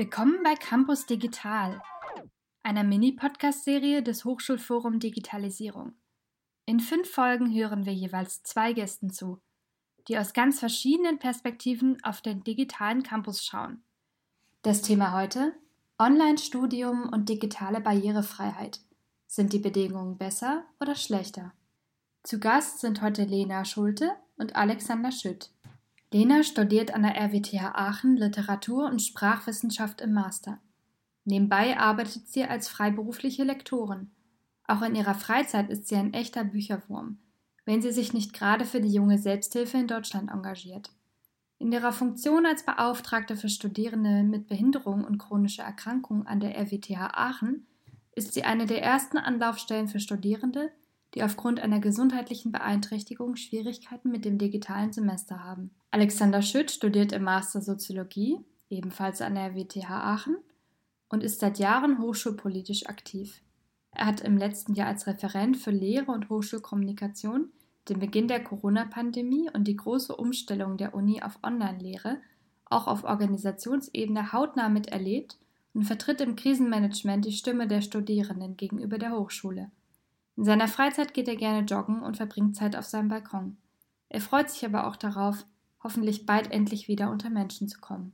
Willkommen bei Campus Digital, einer Mini-Podcast-Serie des Hochschulforum Digitalisierung. In fünf Folgen hören wir jeweils zwei Gästen zu, die aus ganz verschiedenen Perspektiven auf den digitalen Campus schauen. Das Thema heute: Online-Studium und digitale Barrierefreiheit. Sind die Bedingungen besser oder schlechter? Zu Gast sind heute Lena Schulte und Alexander Schütt. Lena studiert an der RWTH Aachen Literatur und Sprachwissenschaft im Master. Nebenbei arbeitet sie als freiberufliche Lektorin. Auch in ihrer Freizeit ist sie ein echter Bücherwurm, wenn sie sich nicht gerade für die junge Selbsthilfe in Deutschland engagiert. In ihrer Funktion als Beauftragte für Studierende mit Behinderung und chronischer Erkrankung an der RWTH Aachen ist sie eine der ersten Anlaufstellen für Studierende, die aufgrund einer gesundheitlichen Beeinträchtigung Schwierigkeiten mit dem digitalen Semester haben. Alexander Schütt studiert im Master Soziologie, ebenfalls an der WTH Aachen, und ist seit Jahren hochschulpolitisch aktiv. Er hat im letzten Jahr als Referent für Lehre und Hochschulkommunikation den Beginn der Corona-Pandemie und die große Umstellung der Uni auf Online-Lehre auch auf Organisationsebene hautnah miterlebt und vertritt im Krisenmanagement die Stimme der Studierenden gegenüber der Hochschule. In seiner Freizeit geht er gerne joggen und verbringt Zeit auf seinem Balkon. Er freut sich aber auch darauf, hoffentlich bald endlich wieder unter Menschen zu kommen.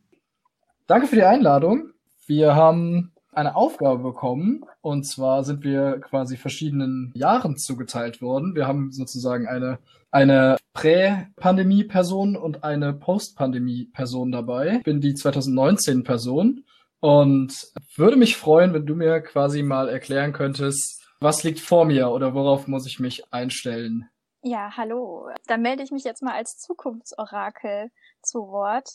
Danke für die Einladung. Wir haben eine Aufgabe bekommen und zwar sind wir quasi verschiedenen Jahren zugeteilt worden. Wir haben sozusagen eine, eine Prä-Pandemie-Person und eine Post-Pandemie-Person dabei. Ich bin die 2019-Person und würde mich freuen, wenn du mir quasi mal erklären könntest, was liegt vor mir oder worauf muss ich mich einstellen? Ja, hallo. Dann melde ich mich jetzt mal als Zukunftsorakel zu Wort.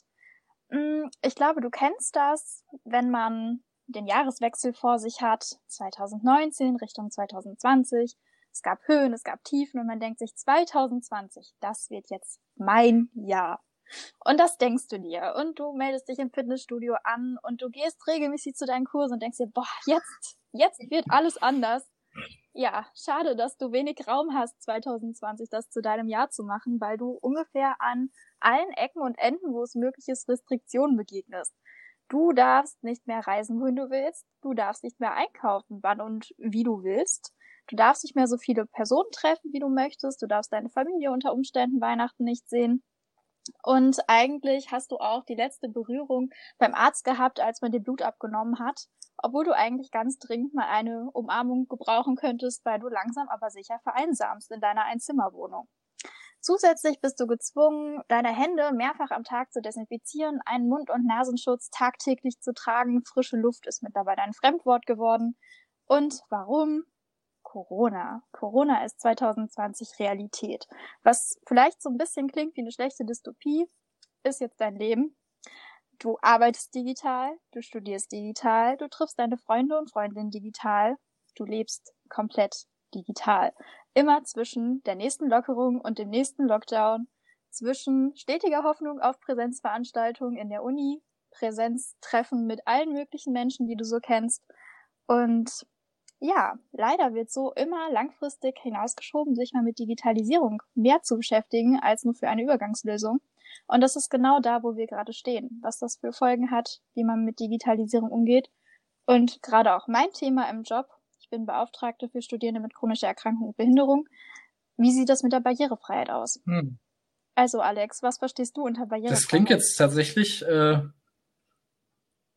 Mm, ich glaube, du kennst das, wenn man den Jahreswechsel vor sich hat, 2019 Richtung 2020. Es gab Höhen, es gab Tiefen und man denkt sich 2020, das wird jetzt mein Jahr. Und das denkst du dir. Und du meldest dich im Fitnessstudio an und du gehst regelmäßig zu deinen Kursen und denkst dir, boah, jetzt, jetzt wird alles anders ja, schade, dass du wenig Raum hast, 2020 das zu deinem Jahr zu machen, weil du ungefähr an allen Ecken und Enden, wo es möglich ist, Restriktionen begegnest. Du darfst nicht mehr reisen, wohin du willst. Du darfst nicht mehr einkaufen, wann und wie du willst. Du darfst nicht mehr so viele Personen treffen, wie du möchtest. Du darfst deine Familie unter Umständen Weihnachten nicht sehen. Und eigentlich hast du auch die letzte Berührung beim Arzt gehabt, als man dir Blut abgenommen hat obwohl du eigentlich ganz dringend mal eine Umarmung gebrauchen könntest, weil du langsam aber sicher vereinsamst in deiner Einzimmerwohnung. Zusätzlich bist du gezwungen, deine Hände mehrfach am Tag zu desinfizieren, einen Mund- und Nasenschutz tagtäglich zu tragen. Frische Luft ist mittlerweile ein Fremdwort geworden. Und warum? Corona. Corona ist 2020 Realität. Was vielleicht so ein bisschen klingt wie eine schlechte Dystopie, ist jetzt dein Leben. Du arbeitest digital, du studierst digital, du triffst deine Freunde und Freundinnen digital, du lebst komplett digital. Immer zwischen der nächsten Lockerung und dem nächsten Lockdown, zwischen stetiger Hoffnung auf Präsenzveranstaltungen in der Uni, Präsenztreffen mit allen möglichen Menschen, die du so kennst. Und ja, leider wird so immer langfristig hinausgeschoben, sich mal mit Digitalisierung mehr zu beschäftigen als nur für eine Übergangslösung. Und das ist genau da, wo wir gerade stehen, was das für Folgen hat, wie man mit Digitalisierung umgeht. Und gerade auch mein Thema im Job, ich bin Beauftragte für Studierende mit chronischer Erkrankung und Behinderung. Wie sieht das mit der Barrierefreiheit aus? Hm. Also Alex, was verstehst du unter Barrierefreiheit? Das klingt jetzt tatsächlich, äh,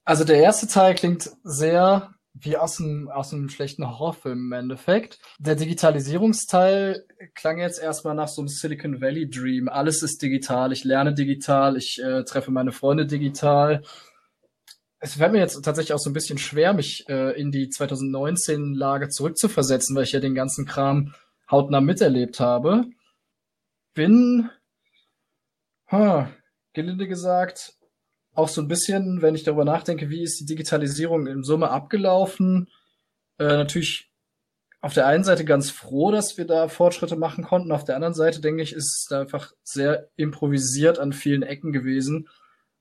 also der erste Teil klingt sehr wie aus einem, aus einem schlechten Horrorfilm im Endeffekt. Der Digitalisierungsteil klang jetzt erstmal nach so einem Silicon Valley Dream. Alles ist digital, ich lerne digital, ich äh, treffe meine Freunde digital. Es fällt mir jetzt tatsächlich auch so ein bisschen schwer, mich äh, in die 2019-Lage zurückzuversetzen, weil ich ja den ganzen Kram hautnah miterlebt habe. Bin, huh, gelinde gesagt, auch so ein bisschen, wenn ich darüber nachdenke, wie ist die Digitalisierung in Summe abgelaufen, äh, natürlich auf der einen Seite ganz froh, dass wir da Fortschritte machen konnten. Auf der anderen Seite denke ich, ist es da einfach sehr improvisiert an vielen Ecken gewesen.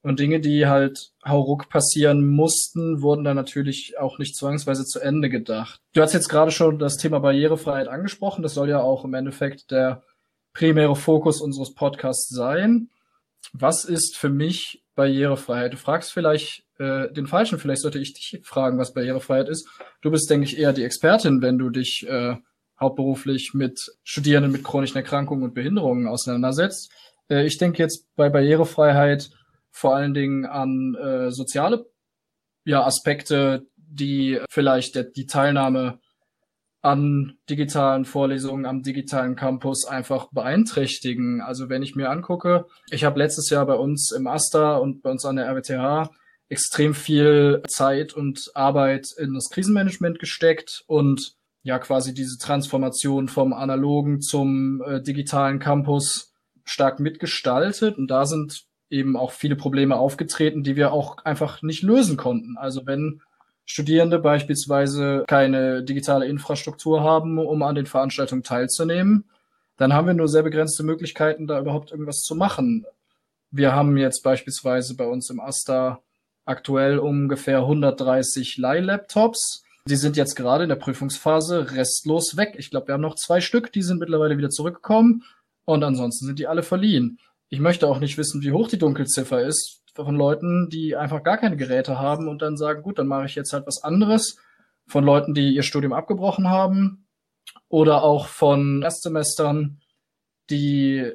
Und Dinge, die halt hauruck passieren mussten, wurden dann natürlich auch nicht zwangsweise zu Ende gedacht. Du hast jetzt gerade schon das Thema Barrierefreiheit angesprochen. Das soll ja auch im Endeffekt der primäre Fokus unseres Podcasts sein. Was ist für mich Barrierefreiheit. Du fragst vielleicht, äh, den falschen. Vielleicht sollte ich dich fragen, was Barrierefreiheit ist. Du bist, denke ich, eher die Expertin, wenn du dich äh, hauptberuflich mit Studierenden mit chronischen Erkrankungen und Behinderungen auseinandersetzt. Äh, ich denke jetzt bei Barrierefreiheit vor allen Dingen an äh, soziale ja, Aspekte, die vielleicht der, die Teilnahme an digitalen Vorlesungen am digitalen Campus einfach beeinträchtigen. Also wenn ich mir angucke, ich habe letztes Jahr bei uns im AStA und bei uns an der RWTH extrem viel Zeit und Arbeit in das Krisenmanagement gesteckt und ja quasi diese Transformation vom analogen zum äh, digitalen Campus stark mitgestaltet. Und da sind eben auch viele Probleme aufgetreten, die wir auch einfach nicht lösen konnten. Also wenn Studierende beispielsweise keine digitale Infrastruktur haben, um an den Veranstaltungen teilzunehmen, dann haben wir nur sehr begrenzte Möglichkeiten, da überhaupt irgendwas zu machen. Wir haben jetzt beispielsweise bei uns im AStA aktuell ungefähr 130 Leih-Laptops. Die sind jetzt gerade in der Prüfungsphase restlos weg. Ich glaube, wir haben noch zwei Stück, die sind mittlerweile wieder zurückgekommen und ansonsten sind die alle verliehen. Ich möchte auch nicht wissen, wie hoch die Dunkelziffer ist von Leuten, die einfach gar keine Geräte haben und dann sagen, gut, dann mache ich jetzt halt was anderes. Von Leuten, die ihr Studium abgebrochen haben oder auch von Erstsemestern, die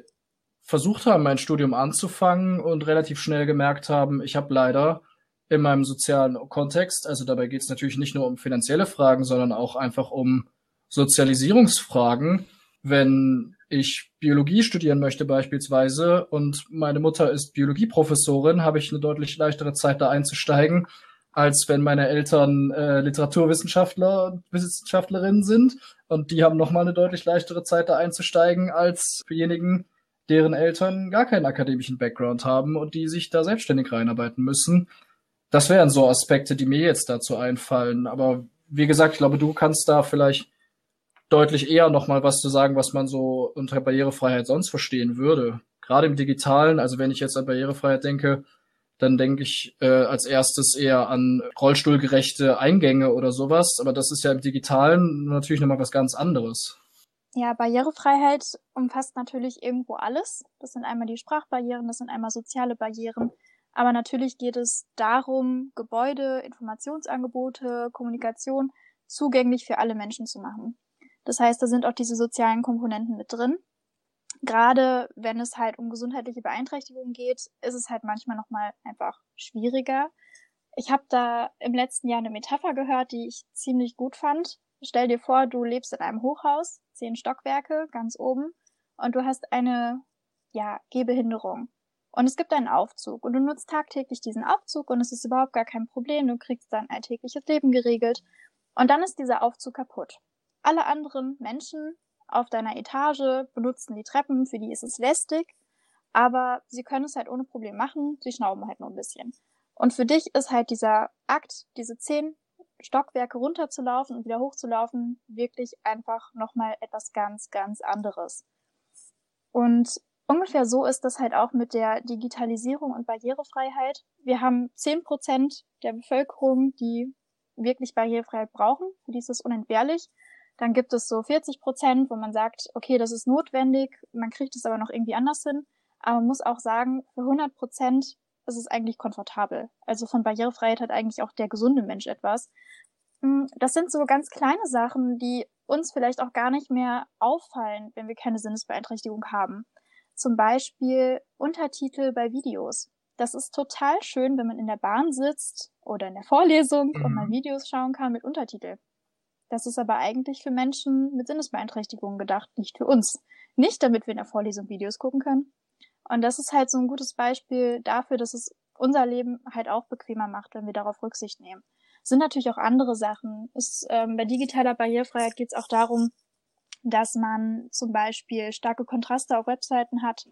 versucht haben, mein Studium anzufangen und relativ schnell gemerkt haben, ich habe leider in meinem sozialen Kontext, also dabei geht es natürlich nicht nur um finanzielle Fragen, sondern auch einfach um Sozialisierungsfragen. Wenn ich Biologie studieren möchte beispielsweise und meine Mutter ist Biologieprofessorin, habe ich eine deutlich leichtere Zeit da einzusteigen, als wenn meine Eltern äh, Literaturwissenschaftler und Wissenschaftlerinnen sind und die haben nochmal eine deutlich leichtere Zeit da einzusteigen als diejenigen, deren Eltern gar keinen akademischen Background haben und die sich da selbstständig reinarbeiten müssen. Das wären so Aspekte, die mir jetzt dazu einfallen. Aber wie gesagt, ich glaube, du kannst da vielleicht deutlich eher nochmal was zu sagen, was man so unter Barrierefreiheit sonst verstehen würde. Gerade im Digitalen, also wenn ich jetzt an Barrierefreiheit denke, dann denke ich äh, als erstes eher an rollstuhlgerechte Eingänge oder sowas. Aber das ist ja im Digitalen natürlich nochmal was ganz anderes. Ja, Barrierefreiheit umfasst natürlich irgendwo alles. Das sind einmal die Sprachbarrieren, das sind einmal soziale Barrieren. Aber natürlich geht es darum, Gebäude, Informationsangebote, Kommunikation zugänglich für alle Menschen zu machen. Das heißt, da sind auch diese sozialen Komponenten mit drin. Gerade wenn es halt um gesundheitliche Beeinträchtigungen geht, ist es halt manchmal nochmal einfach schwieriger. Ich habe da im letzten Jahr eine Metapher gehört, die ich ziemlich gut fand. Stell dir vor, du lebst in einem Hochhaus, zehn Stockwerke, ganz oben, und du hast eine, ja, Gehbehinderung. Und es gibt einen Aufzug und du nutzt tagtäglich diesen Aufzug und es ist überhaupt gar kein Problem. Du kriegst dein alltägliches Leben geregelt. Und dann ist dieser Aufzug kaputt. Alle anderen Menschen auf deiner Etage benutzen die Treppen, für die ist es lästig, aber sie können es halt ohne Problem machen, sie schnauben halt nur ein bisschen. Und für dich ist halt dieser Akt, diese zehn Stockwerke runterzulaufen und wieder hochzulaufen, wirklich einfach nochmal etwas ganz, ganz anderes. Und ungefähr so ist das halt auch mit der Digitalisierung und Barrierefreiheit. Wir haben zehn Prozent der Bevölkerung, die wirklich Barrierefreiheit brauchen. Für die ist es unentbehrlich. Dann gibt es so 40 Prozent, wo man sagt, okay, das ist notwendig, man kriegt es aber noch irgendwie anders hin. Aber man muss auch sagen, für 100 Prozent ist es eigentlich komfortabel. Also von Barrierefreiheit hat eigentlich auch der gesunde Mensch etwas. Hm, das sind so ganz kleine Sachen, die uns vielleicht auch gar nicht mehr auffallen, wenn wir keine Sinnesbeeinträchtigung haben. Zum Beispiel Untertitel bei Videos. Das ist total schön, wenn man in der Bahn sitzt oder in der Vorlesung mhm. und mal Videos schauen kann mit Untertitel. Das ist aber eigentlich für Menschen mit Sinnesbeeinträchtigungen gedacht, nicht für uns. Nicht, damit wir in der Vorlesung Videos gucken können. Und das ist halt so ein gutes Beispiel dafür, dass es unser Leben halt auch bequemer macht, wenn wir darauf Rücksicht nehmen. Es sind natürlich auch andere Sachen. Es, ähm, bei digitaler Barrierefreiheit geht es auch darum, dass man zum Beispiel starke Kontraste auf Webseiten hat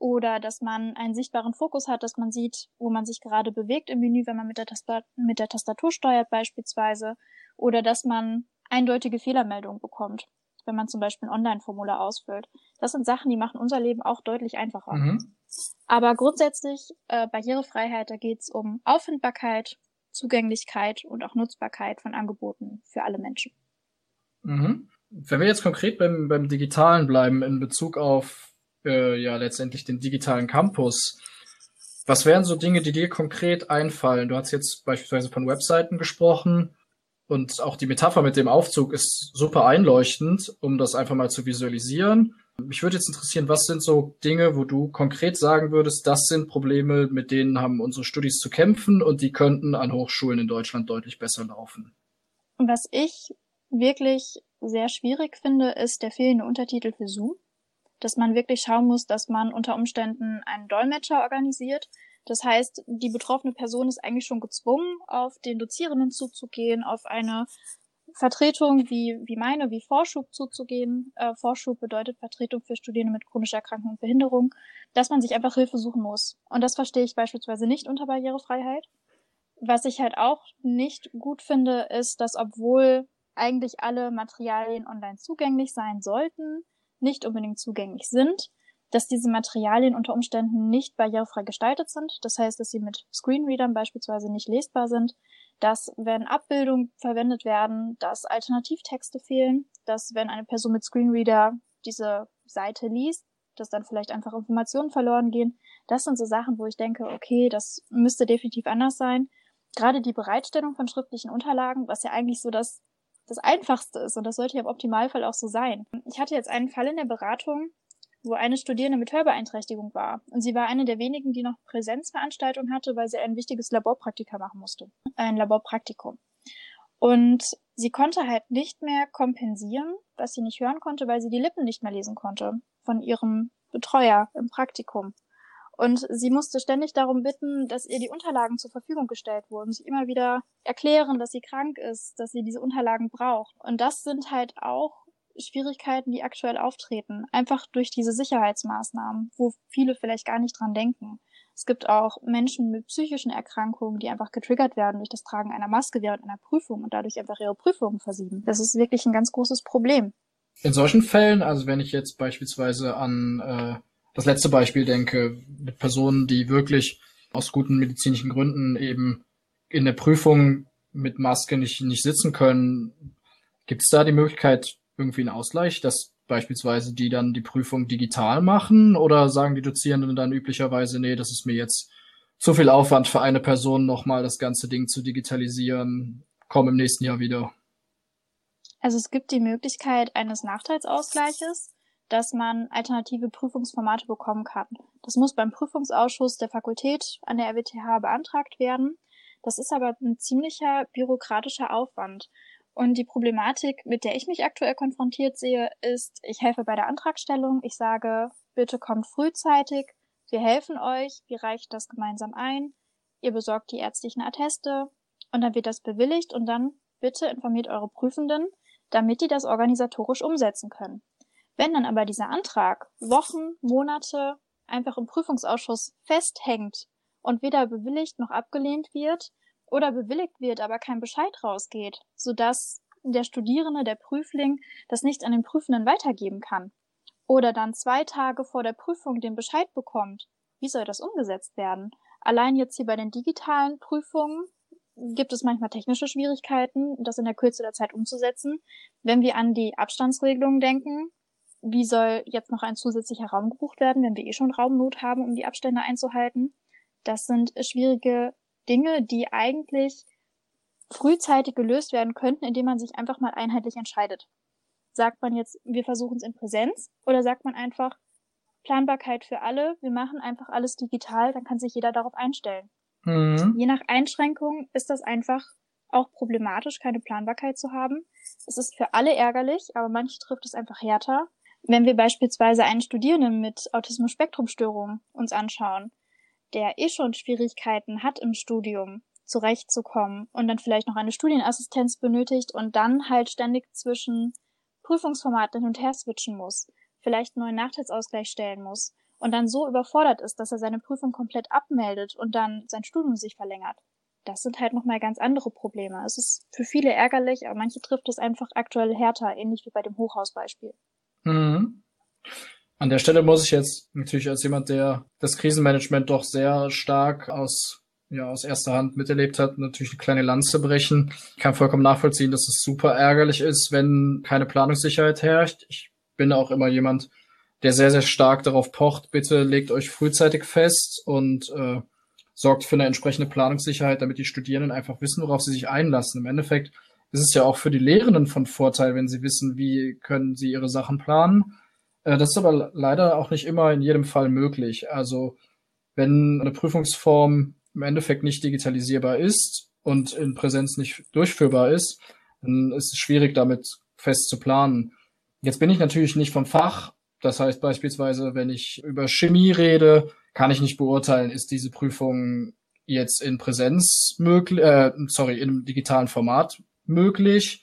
oder dass man einen sichtbaren Fokus hat, dass man sieht, wo man sich gerade bewegt im Menü, wenn man mit der, mit der Tastatur steuert beispielsweise oder dass man eindeutige Fehlermeldungen bekommt, wenn man zum Beispiel ein Online-Formular ausfüllt. Das sind Sachen, die machen unser Leben auch deutlich einfacher. Mhm. Aber grundsätzlich äh, Barrierefreiheit, da geht es um Auffindbarkeit, Zugänglichkeit und auch Nutzbarkeit von Angeboten für alle Menschen. Mhm. Wenn wir jetzt konkret beim, beim Digitalen bleiben in Bezug auf äh, ja letztendlich den digitalen Campus, Was wären so Dinge, die dir konkret einfallen? Du hast jetzt beispielsweise von Webseiten gesprochen und auch die Metapher mit dem Aufzug ist super einleuchtend, um das einfach mal zu visualisieren. Mich würde jetzt interessieren, was sind so Dinge, wo du konkret sagen würdest, das sind Probleme, mit denen haben unsere Studis zu kämpfen und die könnten an Hochschulen in Deutschland deutlich besser laufen. Was ich wirklich sehr schwierig finde, ist der fehlende Untertitel für Zoom. Dass man wirklich schauen muss, dass man unter Umständen einen Dolmetscher organisiert. Das heißt, die betroffene Person ist eigentlich schon gezwungen, auf den Dozierenden zuzugehen, auf eine Vertretung wie, wie meine, wie Vorschub zuzugehen. Äh, Vorschub bedeutet Vertretung für Studierende mit chronischer Erkrankung und Behinderung, dass man sich einfach Hilfe suchen muss. Und das verstehe ich beispielsweise nicht unter Barrierefreiheit. Was ich halt auch nicht gut finde, ist, dass obwohl eigentlich alle Materialien online zugänglich sein sollten, nicht unbedingt zugänglich sind, dass diese Materialien unter Umständen nicht barrierefrei gestaltet sind. Das heißt, dass sie mit Screenreadern beispielsweise nicht lesbar sind, dass wenn Abbildungen verwendet werden, dass Alternativtexte fehlen, dass wenn eine Person mit Screenreader diese Seite liest, dass dann vielleicht einfach Informationen verloren gehen. Das sind so Sachen, wo ich denke, okay, das müsste definitiv anders sein. Gerade die Bereitstellung von schriftlichen Unterlagen, was ja eigentlich so das das Einfachste ist und das sollte ja im Optimalfall auch so sein. Ich hatte jetzt einen Fall in der Beratung, wo eine Studierende mit Hörbeeinträchtigung war. Und sie war eine der wenigen, die noch Präsenzveranstaltung hatte, weil sie ein wichtiges Laborpraktika machen musste. Ein Laborpraktikum. Und sie konnte halt nicht mehr kompensieren, was sie nicht hören konnte, weil sie die Lippen nicht mehr lesen konnte von ihrem Betreuer im Praktikum. Und sie musste ständig darum bitten, dass ihr die Unterlagen zur Verfügung gestellt wurden. Sie immer wieder erklären, dass sie krank ist, dass sie diese Unterlagen braucht. Und das sind halt auch Schwierigkeiten, die aktuell auftreten. Einfach durch diese Sicherheitsmaßnahmen, wo viele vielleicht gar nicht dran denken. Es gibt auch Menschen mit psychischen Erkrankungen, die einfach getriggert werden durch das Tragen einer Maske während einer Prüfung und dadurch einfach ihre Prüfungen versieben. Das ist wirklich ein ganz großes Problem. In solchen Fällen, also wenn ich jetzt beispielsweise an äh, das letzte Beispiel denke, mit Personen, die wirklich aus guten medizinischen Gründen eben in der Prüfung mit Maske nicht, nicht sitzen können, gibt es da die Möglichkeit, irgendwie einen Ausgleich, dass beispielsweise die dann die Prüfung digital machen oder sagen die Dozierenden dann üblicherweise, nee, das ist mir jetzt zu viel Aufwand für eine Person, nochmal das ganze Ding zu digitalisieren, komm im nächsten Jahr wieder? Also es gibt die Möglichkeit eines Nachteilsausgleiches dass man alternative Prüfungsformate bekommen kann. Das muss beim Prüfungsausschuss der Fakultät an der RWTH beantragt werden. Das ist aber ein ziemlicher bürokratischer Aufwand. Und die Problematik, mit der ich mich aktuell konfrontiert sehe, ist, ich helfe bei der Antragstellung. Ich sage, bitte kommt frühzeitig. Wir helfen euch. Wir reichen das gemeinsam ein. Ihr besorgt die ärztlichen Atteste. Und dann wird das bewilligt. Und dann bitte informiert eure Prüfenden, damit die das organisatorisch umsetzen können. Wenn dann aber dieser Antrag Wochen, Monate einfach im Prüfungsausschuss festhängt und weder bewilligt noch abgelehnt wird oder bewilligt wird, aber kein Bescheid rausgeht, sodass der Studierende, der Prüfling, das nicht an den Prüfenden weitergeben kann oder dann zwei Tage vor der Prüfung den Bescheid bekommt, wie soll das umgesetzt werden? Allein jetzt hier bei den digitalen Prüfungen gibt es manchmal technische Schwierigkeiten, das in der Kürze der Zeit umzusetzen. Wenn wir an die Abstandsregelungen denken, wie soll jetzt noch ein zusätzlicher Raum gebucht werden, wenn wir eh schon Raumnot haben, um die Abstände einzuhalten? Das sind schwierige Dinge, die eigentlich frühzeitig gelöst werden könnten, indem man sich einfach mal einheitlich entscheidet. Sagt man jetzt, wir versuchen es in Präsenz oder sagt man einfach Planbarkeit für alle, wir machen einfach alles digital, dann kann sich jeder darauf einstellen. Mhm. Je nach Einschränkung ist das einfach auch problematisch, keine Planbarkeit zu haben. Es ist für alle ärgerlich, aber manche trifft es einfach härter. Wenn wir beispielsweise einen Studierenden mit Autismus-Spektrum-Störung uns anschauen, der eh schon Schwierigkeiten hat im Studium zurechtzukommen und dann vielleicht noch eine Studienassistenz benötigt und dann halt ständig zwischen Prüfungsformaten hin und her switchen muss, vielleicht einen neuen Nachteilsausgleich stellen muss und dann so überfordert ist, dass er seine Prüfung komplett abmeldet und dann sein Studium sich verlängert. Das sind halt nochmal ganz andere Probleme. Es ist für viele ärgerlich, aber manche trifft es einfach aktuell härter, ähnlich wie bei dem Hochhausbeispiel. An der Stelle muss ich jetzt natürlich als jemand, der das Krisenmanagement doch sehr stark aus ja, aus erster Hand miterlebt hat, natürlich eine kleine Lanze brechen. Ich kann vollkommen nachvollziehen, dass es super ärgerlich ist, wenn keine Planungssicherheit herrscht. Ich bin auch immer jemand, der sehr, sehr stark darauf pocht, bitte legt euch frühzeitig fest und äh, sorgt für eine entsprechende Planungssicherheit, damit die Studierenden einfach wissen, worauf sie sich einlassen. Im Endeffekt ist es ja auch für die Lehrenden von Vorteil, wenn sie wissen, wie können sie ihre Sachen planen. Äh, das ist aber leider auch nicht immer in jedem Fall möglich. Also wenn eine Prüfungsform im Endeffekt nicht digitalisierbar ist und in Präsenz nicht durchführbar ist, dann ist es schwierig, damit fest zu planen. Jetzt bin ich natürlich nicht vom Fach. Das heißt beispielsweise, wenn ich über Chemie rede, kann ich nicht beurteilen, ist diese Prüfung jetzt in Präsenz möglich, äh, sorry, in digitalen Format möglich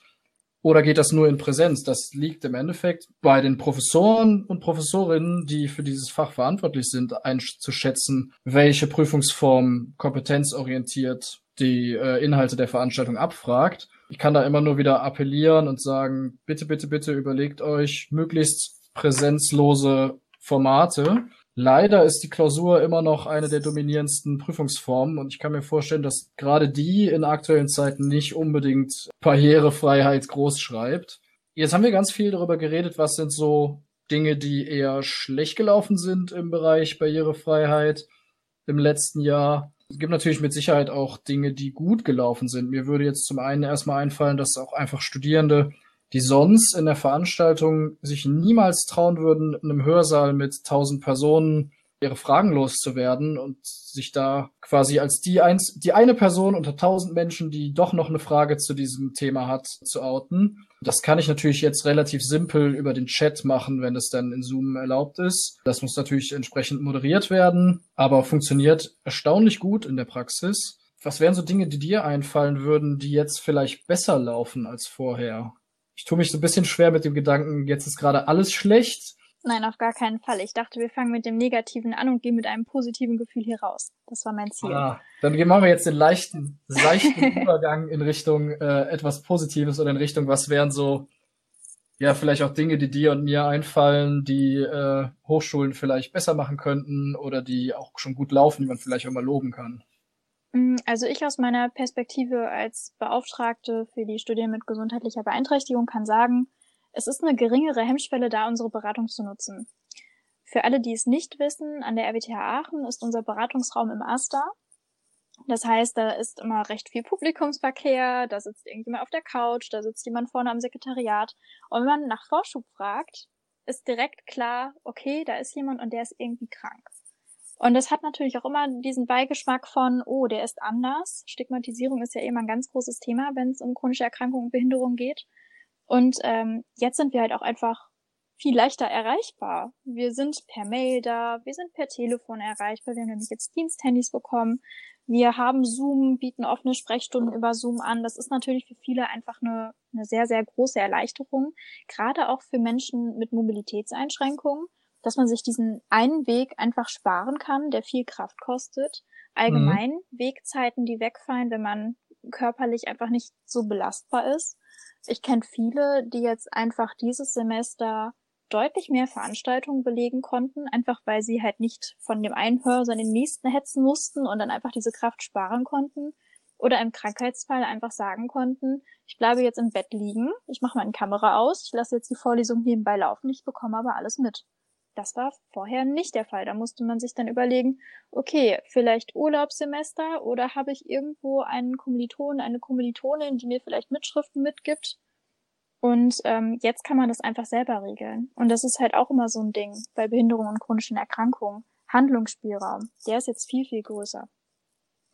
oder geht das nur in Präsenz? Das liegt im Endeffekt bei den Professoren und Professorinnen, die für dieses Fach verantwortlich sind, einzuschätzen, welche Prüfungsform kompetenzorientiert die äh, Inhalte der Veranstaltung abfragt. Ich kann da immer nur wieder appellieren und sagen, bitte, bitte, bitte überlegt euch möglichst präsenzlose Formate. Leider ist die Klausur immer noch eine der dominierendsten Prüfungsformen und ich kann mir vorstellen, dass gerade die in aktuellen Zeiten nicht unbedingt Barrierefreiheit groß schreibt. Jetzt haben wir ganz viel darüber geredet, was sind so Dinge, die eher schlecht gelaufen sind im Bereich Barrierefreiheit im letzten Jahr. Es gibt natürlich mit Sicherheit auch Dinge, die gut gelaufen sind. Mir würde jetzt zum einen erstmal einfallen, dass auch einfach Studierende, die sonst in der Veranstaltung sich niemals trauen würden, in einem Hörsaal mit tausend Personen ihre Fragen loszuwerden und sich da quasi als die, eins, die eine Person unter tausend Menschen, die doch noch eine Frage zu diesem Thema hat, zu outen. Das kann ich natürlich jetzt relativ simpel über den Chat machen, wenn es dann in Zoom erlaubt ist. Das muss natürlich entsprechend moderiert werden, aber funktioniert erstaunlich gut in der Praxis. Was wären so Dinge, die dir einfallen würden, die jetzt vielleicht besser laufen als vorher? Ich tue mich so ein bisschen schwer mit dem Gedanken, jetzt ist gerade alles schlecht Nein, auf gar keinen Fall. Ich dachte, wir fangen mit dem Negativen an und gehen mit einem positiven Gefühl hier raus. Das war mein Ziel. Ah, dann machen wir jetzt den leichten, seichten Übergang in Richtung äh, etwas Positives oder in Richtung, was wären so, ja, vielleicht auch Dinge, die dir und mir einfallen, die äh, Hochschulen vielleicht besser machen könnten oder die auch schon gut laufen, die man vielleicht auch mal loben kann. Mm, also ich aus meiner Perspektive als Beauftragte für die Studierenden mit gesundheitlicher Beeinträchtigung kann sagen, es ist eine geringere Hemmschwelle da, unsere Beratung zu nutzen. Für alle, die es nicht wissen, an der RWTH Aachen ist unser Beratungsraum im Asta. Das heißt, da ist immer recht viel Publikumsverkehr, da sitzt irgendjemand auf der Couch, da sitzt jemand vorne am Sekretariat. Und wenn man nach Vorschub fragt, ist direkt klar, okay, da ist jemand und der ist irgendwie krank. Und das hat natürlich auch immer diesen Beigeschmack von, oh, der ist anders. Stigmatisierung ist ja immer ein ganz großes Thema, wenn es um chronische Erkrankungen und Behinderung geht. Und ähm, jetzt sind wir halt auch einfach viel leichter erreichbar. Wir sind per Mail da, wir sind per Telefon erreichbar, wir haben nämlich jetzt Diensthandys bekommen. Wir haben Zoom, bieten offene Sprechstunden über Zoom an. Das ist natürlich für viele einfach eine, eine sehr, sehr große Erleichterung, gerade auch für Menschen mit Mobilitätseinschränkungen, dass man sich diesen einen Weg einfach sparen kann, der viel Kraft kostet. Allgemein mhm. Wegzeiten, die wegfallen, wenn man körperlich einfach nicht so belastbar ist ich kenne viele, die jetzt einfach dieses Semester deutlich mehr Veranstaltungen belegen konnten, einfach weil sie halt nicht von dem einen Hörser in den nächsten hetzen mussten und dann einfach diese Kraft sparen konnten. Oder im Krankheitsfall einfach sagen konnten, ich bleibe jetzt im Bett liegen, ich mache meine Kamera aus, ich lasse jetzt die Vorlesung nebenbei laufen, ich bekomme aber alles mit. Das war vorher nicht der Fall. Da musste man sich dann überlegen, okay, vielleicht Urlaubssemester oder habe ich irgendwo einen Kommiliton, eine Kommilitonin, die mir vielleicht Mitschriften mitgibt. Und ähm, jetzt kann man das einfach selber regeln. Und das ist halt auch immer so ein Ding bei Behinderungen und chronischen Erkrankungen. Handlungsspielraum, der ist jetzt viel, viel größer.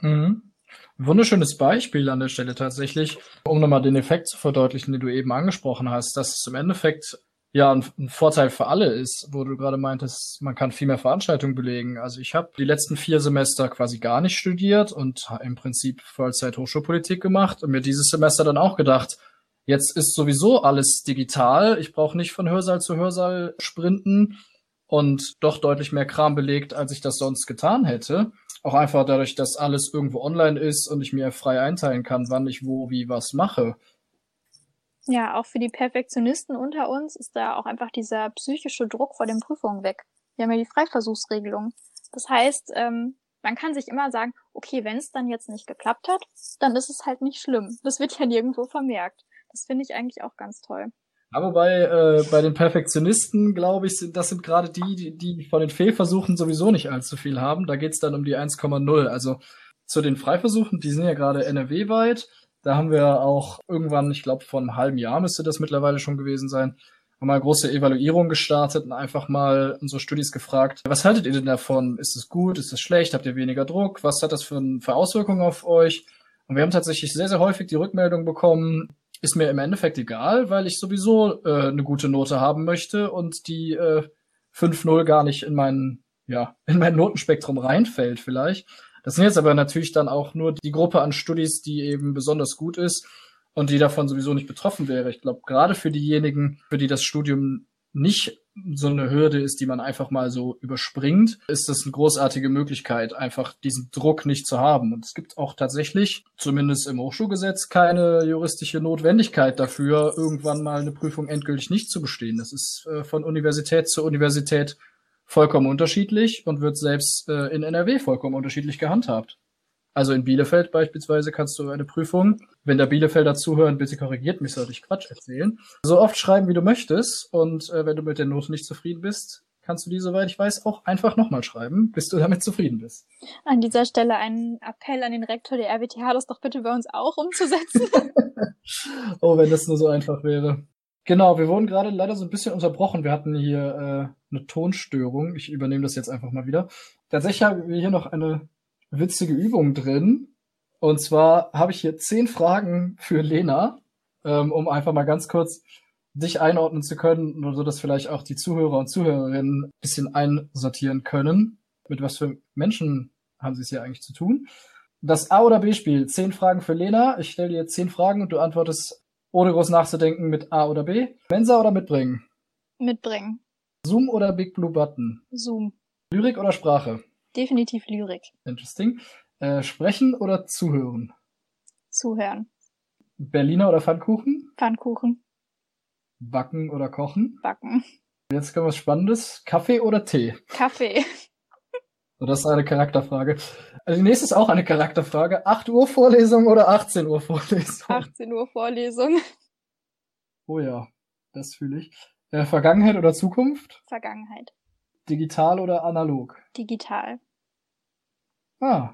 Mhm. Wunderschönes Beispiel an der Stelle tatsächlich, um nochmal den Effekt zu verdeutlichen, den du eben angesprochen hast, dass es im Endeffekt ja ein, ein, Vorteil für alle ist, wo du gerade meintest, man kann viel mehr Veranstaltungen belegen. Also ich habe die letzten vier Semester quasi gar nicht studiert und im Prinzip Vollzeit Hochschulpolitik gemacht und mir dieses Semester dann auch gedacht, jetzt ist sowieso alles digital, ich brauche nicht von Hörsaal zu Hörsaal sprinten und doch deutlich mehr Kram belegt, als ich das sonst getan hätte. Auch einfach dadurch, dass alles irgendwo online ist und ich mir frei einteilen kann, wann ich wo, wie, was mache. Ja, auch für die Perfektionisten unter uns ist da auch einfach dieser psychische Druck vor den Prüfungen weg. Wir haben ja die Freiversuchsregelung. Das heißt, ähm, man kann sich immer sagen, okay, wenn es dann jetzt nicht geklappt hat, dann ist es halt nicht schlimm. Das wird ja nirgendwo vermerkt. Das finde ich eigentlich auch ganz toll. Ja, wobei äh, bei den Perfektionisten, glaube ich, sind das sind gerade die, die, die von den Fehlversuchen sowieso nicht allzu viel haben. Da geht's dann um die 1,0. Also zu den Freiversuchen, die sind ja gerade NRW-weit. Da haben wir auch irgendwann, ich glaube, vor einem halben Jahr müsste das mittlerweile schon gewesen sein, haben mal eine große Evaluierung gestartet und einfach mal unsere Studis gefragt, was haltet ihr denn davon? Ist es gut? Ist es schlecht? Habt ihr weniger Druck? Was hat das für, für Auswirkungen auf euch? Und wir haben tatsächlich sehr, sehr häufig die Rückmeldung bekommen, ist mir im Endeffekt egal, weil ich sowieso äh, eine gute Note haben möchte und die äh, 5-0 gar nicht in mein, ja, in mein Notenspektrum reinfällt vielleicht. Das sind jetzt aber natürlich dann auch nur die Gruppe an Studis, die eben besonders gut ist und die davon sowieso nicht betroffen wäre. Ich glaube, gerade für diejenigen, für die das Studium nicht so eine Hürde ist, die man einfach mal so überspringt, ist das eine großartige Möglichkeit, einfach diesen Druck nicht zu haben. Und es gibt auch tatsächlich, zumindest im Hochschulgesetz, keine juristische Notwendigkeit dafür, irgendwann mal eine Prüfung endgültig nicht zu bestehen. Das ist äh, von Universität zu Universität vollkommen unterschiedlich und wird selbst äh, in NRW vollkommen unterschiedlich gehandhabt. Also in Bielefeld beispielsweise kannst du eine Prüfung, wenn der Bielefelder zuhören, bitte korrigiert mich, sollte ich Quatsch erzählen, so oft schreiben, wie du möchtest. Und äh, wenn du mit der Note nicht zufrieden bist, kannst du die, soweit ich weiß, auch einfach nochmal schreiben, bis du damit zufrieden bist. An dieser Stelle ein Appell an den Rektor der RWTH, das doch bitte bei uns auch umzusetzen. oh, wenn das nur so einfach wäre. Genau, wir wurden gerade leider so ein bisschen unterbrochen. Wir hatten hier äh, eine Tonstörung. Ich übernehme das jetzt einfach mal wieder. Tatsächlich haben wir hier noch eine witzige Übung drin. Und zwar habe ich hier zehn Fragen für Lena, ähm, um einfach mal ganz kurz dich einordnen zu können, nur so dass vielleicht auch die Zuhörer und Zuhörerinnen ein bisschen einsortieren können. Mit was für Menschen haben sie es hier eigentlich zu tun? Das A- oder B-Spiel. Zehn Fragen für Lena. Ich stelle dir zehn Fragen und du antwortest ohne groß nachzudenken mit A oder B. Mensa oder mitbringen? Mitbringen. Zoom oder Big Blue Button? Zoom. Lyrik oder Sprache? Definitiv Lyrik. Interesting. Äh, sprechen oder zuhören? Zuhören. Berliner oder Pfannkuchen? Pfannkuchen. Backen oder kochen? Backen. Jetzt kommt was Spannendes. Kaffee oder Tee? Kaffee. Das ist eine Charakterfrage. Also die nächste ist auch eine Charakterfrage. 8 Uhr Vorlesung oder 18 Uhr Vorlesung? 18 Uhr Vorlesung. Oh ja, das fühle ich. Äh, Vergangenheit oder Zukunft? Vergangenheit. Digital oder analog? Digital. Ah,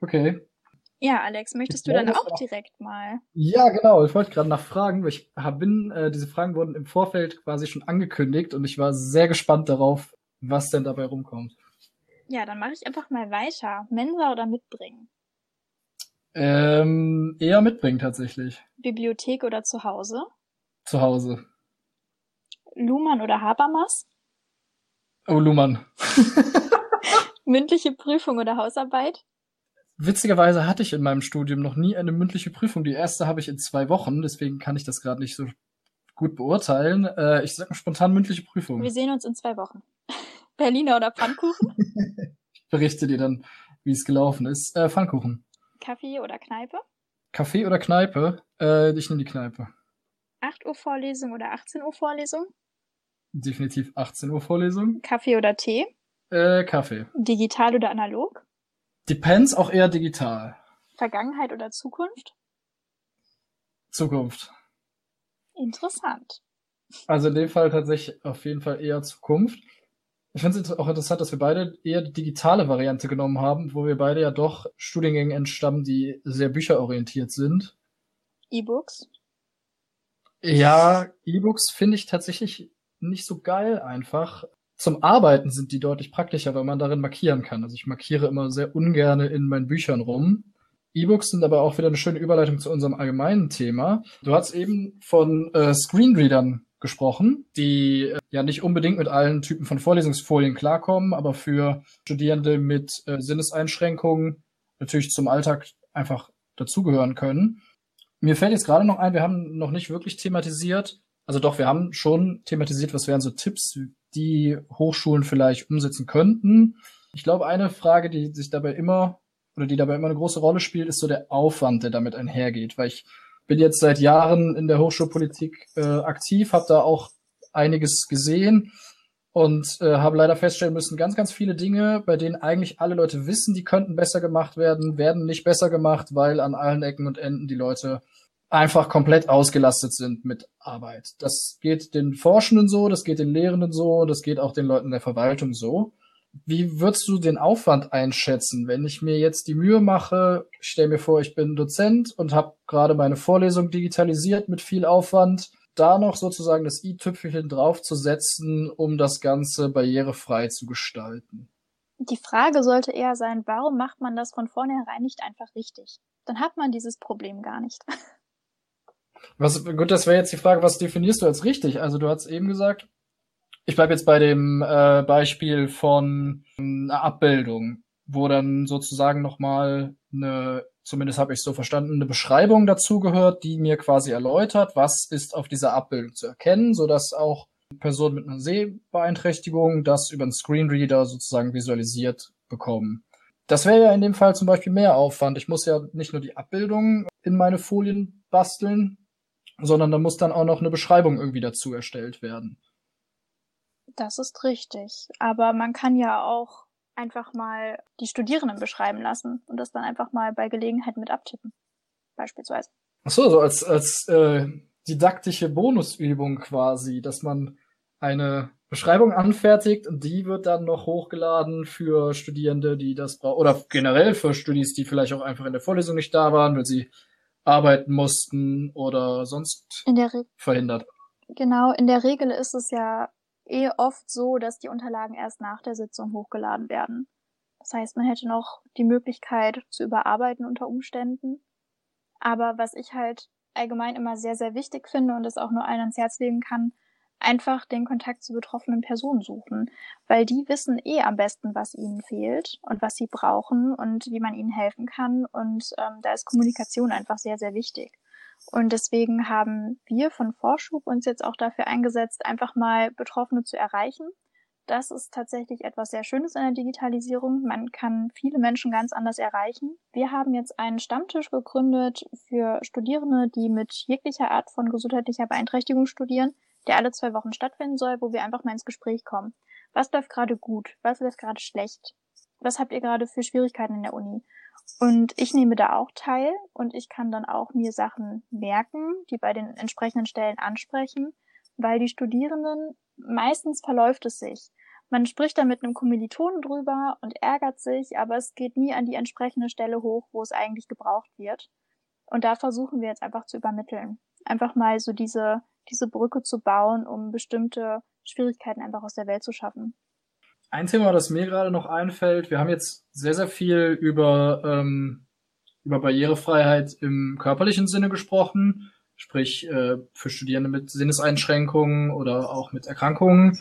okay. Ja, Alex, möchtest du Ja, dann auch direkt mal? Ja, genau. Ich wollte gerade nachfragen, weil ich bin, äh, diese Fragen wurden im Vorfeld quasi schon angekündigt und ich war sehr gespannt darauf, was denn dabei rumkommt. Ja, dann mache ich einfach mal weiter. Mensa oder mitbringen? Ähm, eher mitbringen tatsächlich. Bibliothek oder zu Hause? Zu Hause. Luhmann oder Habermas? Oh, Luhmann. Mündliche Prüfung oder Hausarbeit? Witzigerweise hatte ich in meinem Studium noch nie eine mündliche Prüfung. Die erste habe ich in zwei Wochen, deswegen kann ich das gerade nicht so gut beurteilen. Äh, ich sage spontan mündliche Prüfung. Wir sehen uns in zwei Wochen. Berliner oder Pfannkuchen? Ich berichte dir dann, wie es gelaufen ist. Äh, Pfannkuchen. Kaffee oder Kneipe? Kaffee oder Kneipe? Äh, ich nehme die Kneipe. 8 Uhr Vorlesung oder 18 Uhr Vorlesung? Definitiv 18 Uhr Vorlesung. Kaffee oder Tee? Äh, Kaffee. Digital oder analog? Depends auch eher digital. Vergangenheit oder Zukunft? Zukunft. Interessant. Also in dem Fall tatsächlich auf jeden Fall eher Zukunft. Ich finde es auch interessant, dass wir beide eher die digitale Variante genommen haben, wo wir beide ja doch Studiengängen entstammen, die sehr bücherorientiert sind. E-Books? Ja, E-Books finde ich tatsächlich nicht so geil einfach. Zum Arbeiten sind die deutlich praktischer, weil man darin markieren kann. Also ich markiere immer sehr ungerne in meinen Büchern rum. E-Books sind aber auch wieder eine schöne Überleitung zu unserem allgemeinen Thema. Du hast eben von äh, Screenreadern gesprochen, die äh, ja nicht unbedingt mit allen Typen von Vorlesungsfolien klarkommen, aber für Studierende mit äh, Sinneseinschränkungen natürlich zum Alltag einfach dazugehören können. Mir fällt jetzt gerade noch ein, wir haben noch nicht wirklich thematisiert, also doch, wir haben schon thematisiert, was wären so Tipps, die Hochschulen vielleicht umsetzen könnten. Ich glaube, eine Frage, die sich dabei immer oder die dabei immer eine große Rolle spielt, ist so der Aufwand, der damit einhergeht, weil ich bin jetzt seit Jahren in der Hochschulpolitik äh, aktiv, habe da auch einiges gesehen und äh, habe leider feststellen müssen, ganz, ganz viele Dinge, bei denen eigentlich alle Leute wissen, die könnten besser gemacht werden, werden nicht besser gemacht, weil an allen Ecken und Enden die Leute einfach komplett ausgelastet sind mit Arbeit. Das geht den Forschenden so, das geht den Lehrenden so, das geht auch den Leuten der Verwaltung so. Wie würdest du den Aufwand einschätzen, wenn ich mir jetzt die Mühe mache, ich stelle mir vor, ich bin Dozent und habe gerade meine Vorlesung digitalisiert mit viel Aufwand, da noch sozusagen das i-Tüpfelchen draufzusetzen, um das Ganze barrierefrei zu gestalten? Die Frage sollte eher sein, warum macht man das von vornherein nicht einfach richtig? Dann hat man dieses Problem gar nicht. Was, gut, das wäre jetzt die Frage, was definierst du als richtig? Also du hast eben gesagt, ich bleibe jetzt bei dem äh, Beispiel von ähm, einer Abbildung, wo dann sozusagen nochmal eine, zumindest habe ich so verstanden, eine Beschreibung dazugehört, die mir quasi erläutert, was ist auf dieser Abbildung zu erkennen, sodass auch Personen mit einer Sehbeeinträchtigung das über einen Screenreader sozusagen visualisiert bekommen. Das wäre ja in dem Fall zum Beispiel mehr Aufwand. Ich muss ja nicht nur die Abbildung in meine Folien basteln, sondern da muss dann auch noch eine Beschreibung irgendwie dazu erstellt werden. Das ist richtig. Aber man kann ja auch einfach mal die Studierenden beschreiben lassen und das dann einfach mal bei Gelegenheit mit abtippen. Beispielsweise. Ach so, so als, als äh, didaktische Bonusübung quasi, dass man eine Beschreibung anfertigt und die wird dann noch hochgeladen für Studierende, die das brauchen, oder generell für Studis, die vielleicht auch einfach in der Vorlesung nicht da waren, weil sie arbeiten mussten oder sonst verhindert. Genau, in der Regel ist es ja eh oft so, dass die Unterlagen erst nach der Sitzung hochgeladen werden. Das heißt, man hätte noch die Möglichkeit zu überarbeiten unter Umständen. Aber was ich halt allgemein immer sehr, sehr wichtig finde und das auch nur allen ans Herz legen kann, einfach den Kontakt zu betroffenen Personen suchen, weil die wissen eh am besten, was ihnen fehlt und was sie brauchen und wie man ihnen helfen kann. Und ähm, da ist Kommunikation einfach sehr, sehr wichtig. Und deswegen haben wir von Vorschub uns jetzt auch dafür eingesetzt, einfach mal Betroffene zu erreichen. Das ist tatsächlich etwas sehr Schönes in der Digitalisierung. Man kann viele Menschen ganz anders erreichen. Wir haben jetzt einen Stammtisch gegründet für Studierende, die mit jeglicher Art von gesundheitlicher Beeinträchtigung studieren der alle zwei Wochen stattfinden soll, wo wir einfach mal ins Gespräch kommen. Was läuft gerade gut? Was läuft gerade schlecht? Was habt ihr gerade für Schwierigkeiten in der Uni? Und ich nehme da auch teil und ich kann dann auch mir Sachen merken, die bei den entsprechenden Stellen ansprechen, weil die Studierenden meistens verläuft es sich. Man spricht da mit einem Kommilitonen drüber und ärgert sich, aber es geht nie an die entsprechende Stelle hoch, wo es eigentlich gebraucht wird. Und da versuchen wir jetzt einfach zu übermitteln. Einfach mal so diese diese Brücke zu bauen, um bestimmte Schwierigkeiten einfach aus der Welt zu schaffen. Ein Thema, das mir gerade noch einfällt, wir haben jetzt sehr, sehr viel über, ähm, über Barrierefreiheit im körperlichen Sinne gesprochen, sprich äh, für Studierende mit Sinneseinschränkungen oder auch mit Erkrankungen.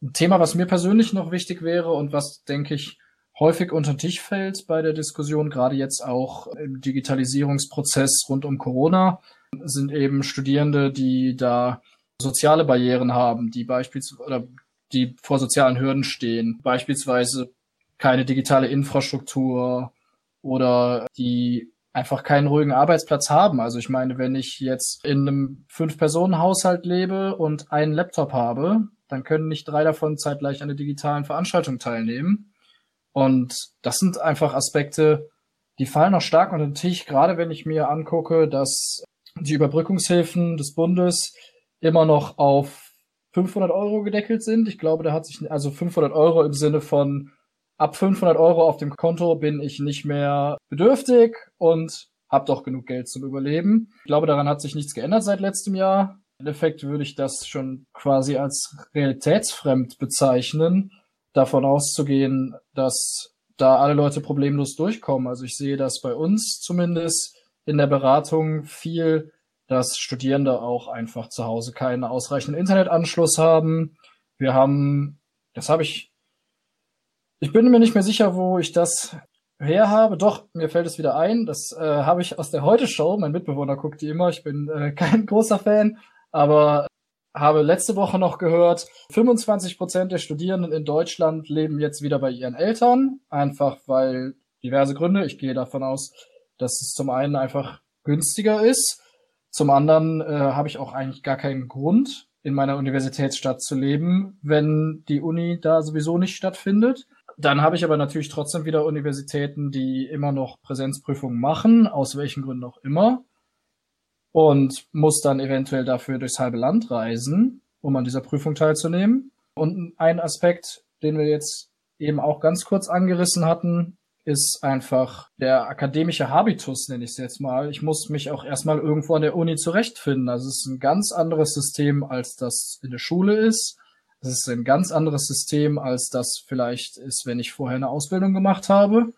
Ein Thema, was mir persönlich noch wichtig wäre und was, denke ich, häufig unter den Tisch fällt bei der Diskussion, gerade jetzt auch im Digitalisierungsprozess rund um Corona, sind eben Studierende, die da soziale Barrieren haben, die beispielsweise oder die vor sozialen Hürden stehen, beispielsweise keine digitale Infrastruktur oder die einfach keinen ruhigen Arbeitsplatz haben. Also ich meine, wenn ich jetzt in einem Fünf-Personen-Haushalt lebe und einen Laptop habe, dann können nicht drei davon zeitgleich an der digitalen Veranstaltung teilnehmen. Und das sind einfach Aspekte, die fallen noch stark unter den Tisch, gerade wenn ich mir angucke, dass die Überbrückungshilfen des Bundes immer noch auf 500 Euro gedeckelt sind. Ich glaube, da hat sich, also 500 Euro im Sinne von ab 500 Euro auf dem Konto bin ich nicht mehr bedürftig und habe doch genug Geld zum Überleben. Ich glaube, daran hat sich nichts geändert seit letztem Jahr. Im Endeffekt würde ich das schon quasi als realitätsfremd bezeichnen, davon auszugehen, dass da alle Leute problemlos durchkommen. Also ich sehe das bei uns zumindest in der Beratung viel, dass Studierende auch einfach zu Hause keinen ausreichenden Internetanschluss haben. Wir haben, das habe ich, ich bin mir nicht mehr sicher, wo ich das her habe. Doch, mir fällt es wieder ein. Das äh, habe ich aus der Heute-Show. Mein Mitbewohner guckt die immer. Ich bin äh, kein großer Fan, aber habe letzte Woche noch gehört, 25 Prozent der Studierenden in Deutschland leben jetzt wieder bei ihren Eltern. Einfach weil diverse Gründe. Ich gehe davon aus, dass es zum einen einfach günstiger ist. Zum anderen äh, habe ich auch eigentlich gar keinen Grund, in meiner Universitätsstadt zu leben, wenn die Uni da sowieso nicht stattfindet. Dann habe ich aber natürlich trotzdem wieder Universitäten, die immer noch Präsenzprüfungen machen, aus welchen Gründen auch immer. und muss dann eventuell dafür durchs halbe Land reisen, um an dieser Prüfung teilzunehmen. Und ein Aspekt, den wir jetzt eben auch ganz kurz angerissen hatten, ist einfach der akademische Habitus, nenne ich es jetzt mal. Ich muss mich auch erstmal irgendwo an der Uni zurechtfinden. Also es ist ein ganz anderes System, als das in der Schule ist. Es ist ein ganz anderes System, als das vielleicht ist, wenn ich vorher eine Ausbildung gemacht habe.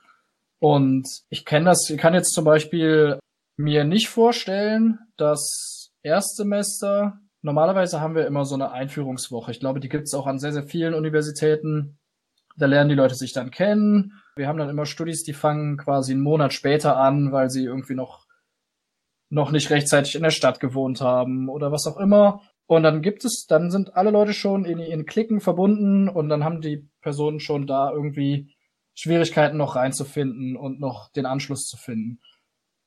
Und ich kenne das, ich kann jetzt zum Beispiel mir nicht vorstellen, dass Erstsemester, normalerweise haben wir immer so eine Einführungswoche. Ich glaube, die gibt es auch an sehr, sehr vielen Universitäten. Da lernen die Leute sich dann kennen. Wir haben dann immer Studis, die fangen quasi einen Monat später an, weil sie irgendwie noch, noch nicht rechtzeitig in der Stadt gewohnt haben oder was auch immer. Und dann gibt es, dann sind alle Leute schon in ihren Klicken verbunden und dann haben die Personen schon da irgendwie Schwierigkeiten noch reinzufinden und noch den Anschluss zu finden.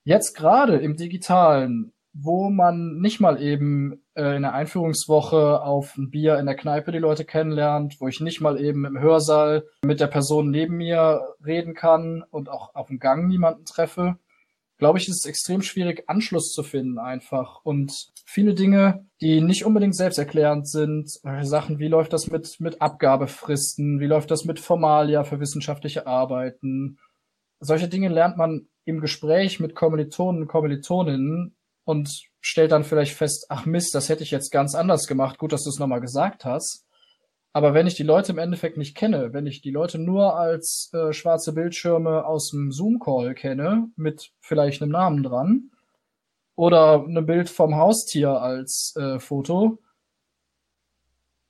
Jetzt gerade im Digitalen, wo man nicht mal eben äh, in der Einführungswoche auf ein Bier in der Kneipe die Leute kennenlernt, wo ich nicht mal eben im Hörsaal mit der Person neben mir reden kann und auch auf dem Gang niemanden treffe, glaube ich, ist es extrem schwierig, Anschluss zu finden einfach. Und viele Dinge, die nicht unbedingt selbsterklärend sind, Sachen, wie läuft das mit, mit Abgabefristen, wie läuft das mit Formalia für wissenschaftliche Arbeiten. Solche Dinge lernt man im Gespräch mit Kommilitonen und Kommilitoninnen und stellt dann vielleicht fest, ach Mist, das hätte ich jetzt ganz anders gemacht. Gut, dass du es nochmal gesagt hast. Aber wenn ich die Leute im Endeffekt nicht kenne, wenn ich die Leute nur als äh, schwarze Bildschirme aus dem Zoom-Call kenne, mit vielleicht einem Namen dran, oder ein Bild vom Haustier als äh, Foto,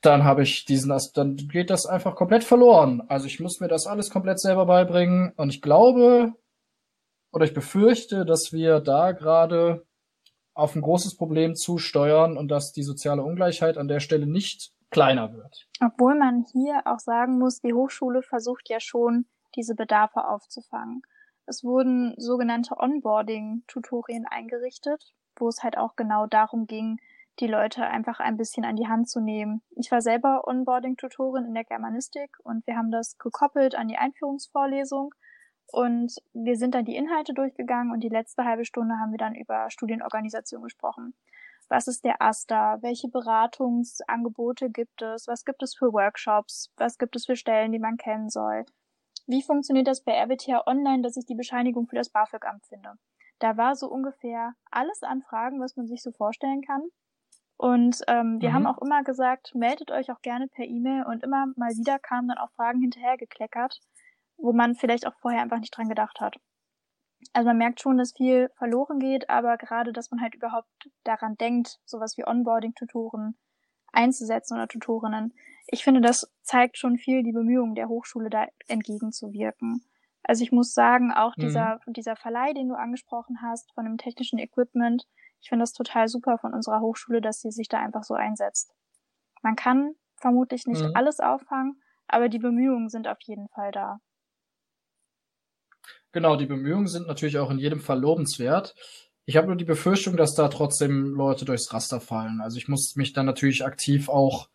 dann habe ich diesen, dann geht das einfach komplett verloren. Also ich muss mir das alles komplett selber beibringen und ich glaube oder ich befürchte, dass wir da gerade auf ein großes Problem zusteuern und dass die soziale Ungleichheit an der Stelle nicht kleiner wird. Obwohl man hier auch sagen muss, die Hochschule versucht ja schon, diese Bedarfe aufzufangen. Es wurden sogenannte Onboarding-Tutorien eingerichtet, wo es halt auch genau darum ging, die Leute einfach ein bisschen an die Hand zu nehmen. Ich war selber Onboarding-Tutorin in der Germanistik und wir haben das gekoppelt an die Einführungsvorlesung und wir sind dann die Inhalte durchgegangen und die letzte halbe Stunde haben wir dann über Studienorganisation gesprochen. Was ist der AStA? Welche Beratungsangebote gibt es? Was gibt es für Workshops? Was gibt es für Stellen, die man kennen soll? Wie funktioniert das bei RWTH Online, dass ich die Bescheinigung für das BAföG-Amt finde? Da war so ungefähr alles an Fragen, was man sich so vorstellen kann. Und ähm, wir mhm. haben auch immer gesagt, meldet euch auch gerne per E-Mail und immer mal wieder kamen dann auch Fragen hinterhergekleckert wo man vielleicht auch vorher einfach nicht dran gedacht hat. Also man merkt schon, dass viel verloren geht, aber gerade, dass man halt überhaupt daran denkt, sowas wie Onboarding-Tutoren einzusetzen oder Tutorinnen. Ich finde, das zeigt schon viel die Bemühungen der Hochschule, da entgegenzuwirken. Also ich muss sagen, auch mhm. dieser, dieser Verleih, den du angesprochen hast, von dem technischen Equipment, ich finde das total super von unserer Hochschule, dass sie sich da einfach so einsetzt. Man kann vermutlich nicht mhm. alles auffangen, aber die Bemühungen sind auf jeden Fall da. Genau, die Bemühungen sind natürlich auch in jedem Fall lobenswert. Ich habe nur die Befürchtung, dass da trotzdem Leute durchs Raster fallen. Also ich muss mich dann natürlich aktiv auch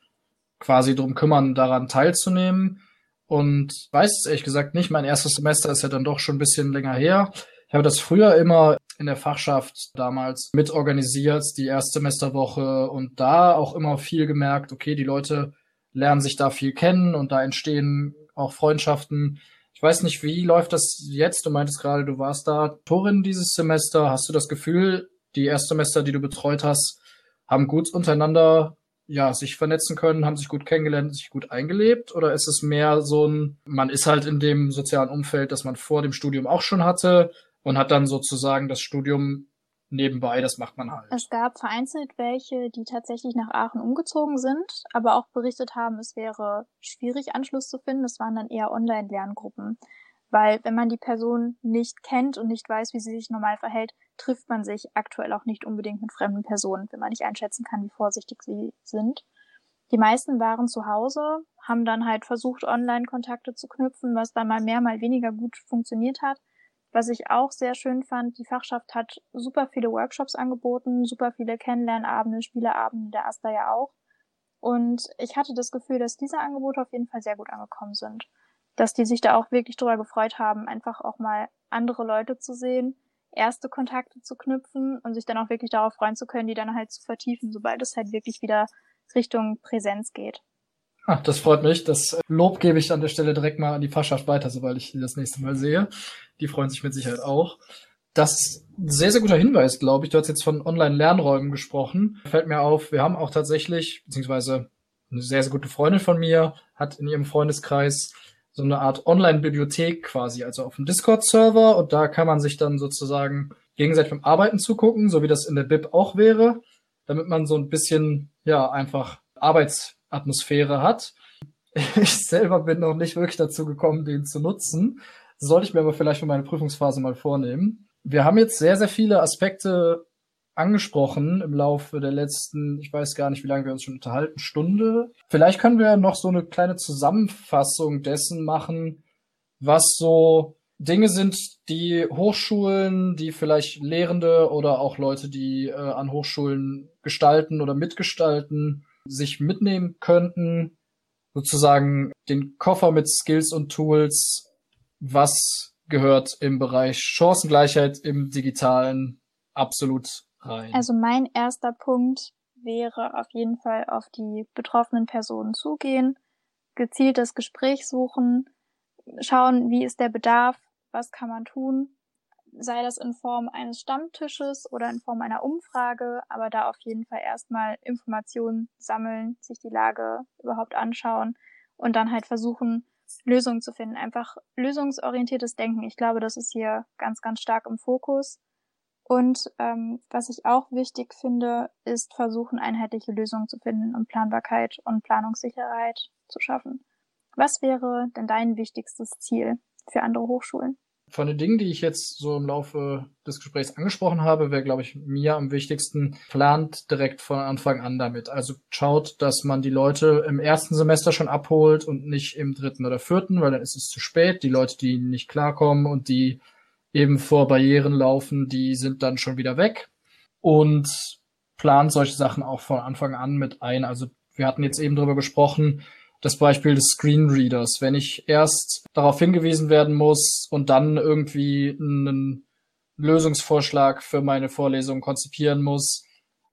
quasi drum kümmern, daran teilzunehmen. Und weiß es ehrlich gesagt nicht. Mein erstes Semester ist ja dann doch schon ein bisschen länger her. Ich habe das früher immer in der Fachschaft damals mitorganisiert, die Erstsemesterwoche und da auch immer viel gemerkt, okay, die Leute lernen sich da viel kennen und da entstehen auch Freundschaften. Ich weiß nicht, wie läuft das jetzt? Du meintest gerade, du warst da Torin dieses Semester. Hast du das Gefühl, die Erstsemester, die du betreut hast, haben gut untereinander ja, sich vernetzen können, haben sich gut kennengelernt, sich gut eingelebt? Oder ist es mehr so ein, man ist halt in dem sozialen Umfeld, das man vor dem Studium auch schon hatte und hat dann sozusagen das Studium nebenbei, das macht man halt. Es gab vereinzelt welche, die tatsächlich nach Aachen umgezogen sind, aber auch berichtet haben, es wäre schwierig, Anschluss zu finden. Das waren dann eher Online-Lerngruppen. Weil wenn man die Person nicht kennt und nicht weiß, wie sie sich normal verhält, trifft man sich aktuell auch nicht unbedingt mit fremden Personen, wenn man nicht einschätzen kann, wie vorsichtig sie sind. Die meisten waren zu Hause, haben dann halt versucht, Online-Kontakte zu knüpfen, was dann mal mehr, mal weniger gut funktioniert hat. Was ich auch sehr schön fand, die Fachschaft hat super viele Workshops angeboten, super viele Kennenlernabende, Spieleabende, der Asta ja auch. Und ich hatte das Gefühl, dass diese Angebote auf jeden Fall sehr gut angekommen sind. Dass die sich da auch wirklich drüber gefreut haben, einfach auch mal andere Leute zu sehen. erste Kontakte zu knüpfen und sich dann auch wirklich darauf freuen zu können, die dann halt zu vertiefen, sobald es halt wirklich wieder Richtung Präsenz geht. Ah, das freut mich. Das Lob gebe ich an der Stelle direkt mal an die Fachschaft weiter, sobald ich die das nächste Mal sehe. Die freuen sich mit Sicherheit auch. Das ist ein sehr, sehr guter Hinweis, glaube ich. Du hast jetzt von Online-Lernräumen gesprochen. Fällt mir auf, wir haben auch tatsächlich, beziehungsweise eine sehr, sehr gute Freundin von mir hat in ihrem Freundeskreis so eine Art Online-Bibliothek quasi, also auf dem Discord-Server und da kann man sich dann sozusagen gegenseitig beim Arbeiten zugucken, so wie das in der Bib auch wäre, damit man so ein bisschen, ja, einfach Arbeitsatmosphäre hat. Ich selber bin noch nicht wirklich dazu gekommen, den zu nutzen. Sollte ich mir aber vielleicht für meine Prüfungsphase mal vornehmen. Wir haben jetzt sehr, sehr viele Aspekte angesprochen im Laufe der letzten, ich weiß gar nicht, wie lange wir uns schon unterhalten, Stunde. Vielleicht können wir noch so eine kleine Zusammenfassung dessen machen, was so Dinge sind, die Hochschulen, die vielleicht Lehrende oder auch Leute, die äh, an Hochschulen gestalten oder mitgestalten, sich mitnehmen könnten. Sozusagen den Koffer mit Skills und Tools, was gehört im Bereich Chancengleichheit im digitalen absolut rein? Also mein erster Punkt wäre auf jeden Fall auf die betroffenen Personen zugehen, gezielt das Gespräch suchen, schauen, wie ist der Bedarf, was kann man tun, sei das in Form eines Stammtisches oder in Form einer Umfrage, aber da auf jeden Fall erstmal Informationen sammeln, sich die Lage überhaupt anschauen und dann halt versuchen, Lösungen zu finden. Einfach lösungsorientiertes Denken. Ich glaube, das ist hier ganz, ganz stark im Fokus. Und ähm, was ich auch wichtig finde, ist versuchen, einheitliche Lösungen zu finden und Planbarkeit und Planungssicherheit zu schaffen. Was wäre denn dein wichtigstes Ziel für andere Hochschulen? Von den Dingen, die ich jetzt so im Laufe des Gesprächs angesprochen habe, wäre, glaube ich, mir am wichtigsten, plant direkt von Anfang an damit. Also schaut, dass man die Leute im ersten Semester schon abholt und nicht im dritten oder vierten, weil dann ist es zu spät. Die Leute, die nicht klarkommen und die eben vor Barrieren laufen, die sind dann schon wieder weg und plant solche Sachen auch von Anfang an mit ein. Also wir hatten jetzt eben darüber gesprochen, das Beispiel des Screenreaders. Wenn ich erst darauf hingewiesen werden muss und dann irgendwie einen Lösungsvorschlag für meine Vorlesung konzipieren muss,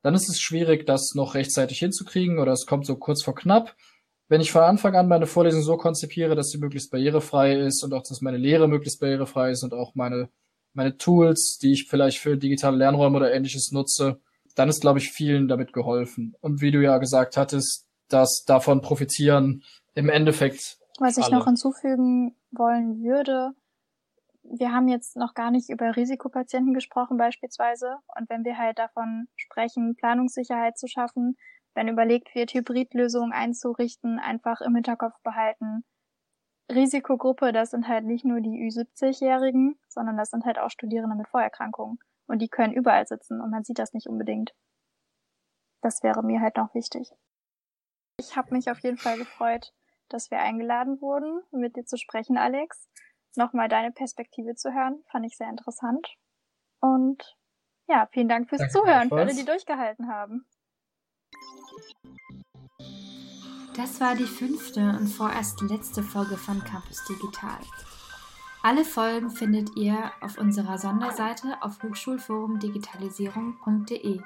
dann ist es schwierig, das noch rechtzeitig hinzukriegen oder es kommt so kurz vor knapp. Wenn ich von Anfang an meine Vorlesung so konzipiere, dass sie möglichst barrierefrei ist und auch, dass meine Lehre möglichst barrierefrei ist und auch meine, meine Tools, die ich vielleicht für digitale Lernräume oder ähnliches nutze, dann ist, glaube ich, vielen damit geholfen. Und wie du ja gesagt hattest, dass davon profitieren im Endeffekt. Was ich alle. noch hinzufügen wollen würde, wir haben jetzt noch gar nicht über Risikopatienten gesprochen beispielsweise. Und wenn wir halt davon sprechen, Planungssicherheit zu schaffen, wenn überlegt wird, Hybridlösungen einzurichten, einfach im Hinterkopf behalten. Risikogruppe, das sind halt nicht nur die Ü70-Jährigen, sondern das sind halt auch Studierende mit Vorerkrankungen. Und die können überall sitzen und man sieht das nicht unbedingt. Das wäre mir halt noch wichtig. Ich habe mich auf jeden Fall gefreut, dass wir eingeladen wurden, mit dir zu sprechen, Alex. Nochmal deine Perspektive zu hören, fand ich sehr interessant. Und ja, vielen Dank fürs Danke Zuhören, für alle, die durchgehalten haben. Das war die fünfte und vorerst letzte Folge von Campus Digital. Alle Folgen findet ihr auf unserer Sonderseite auf hochschulforumdigitalisierung.de.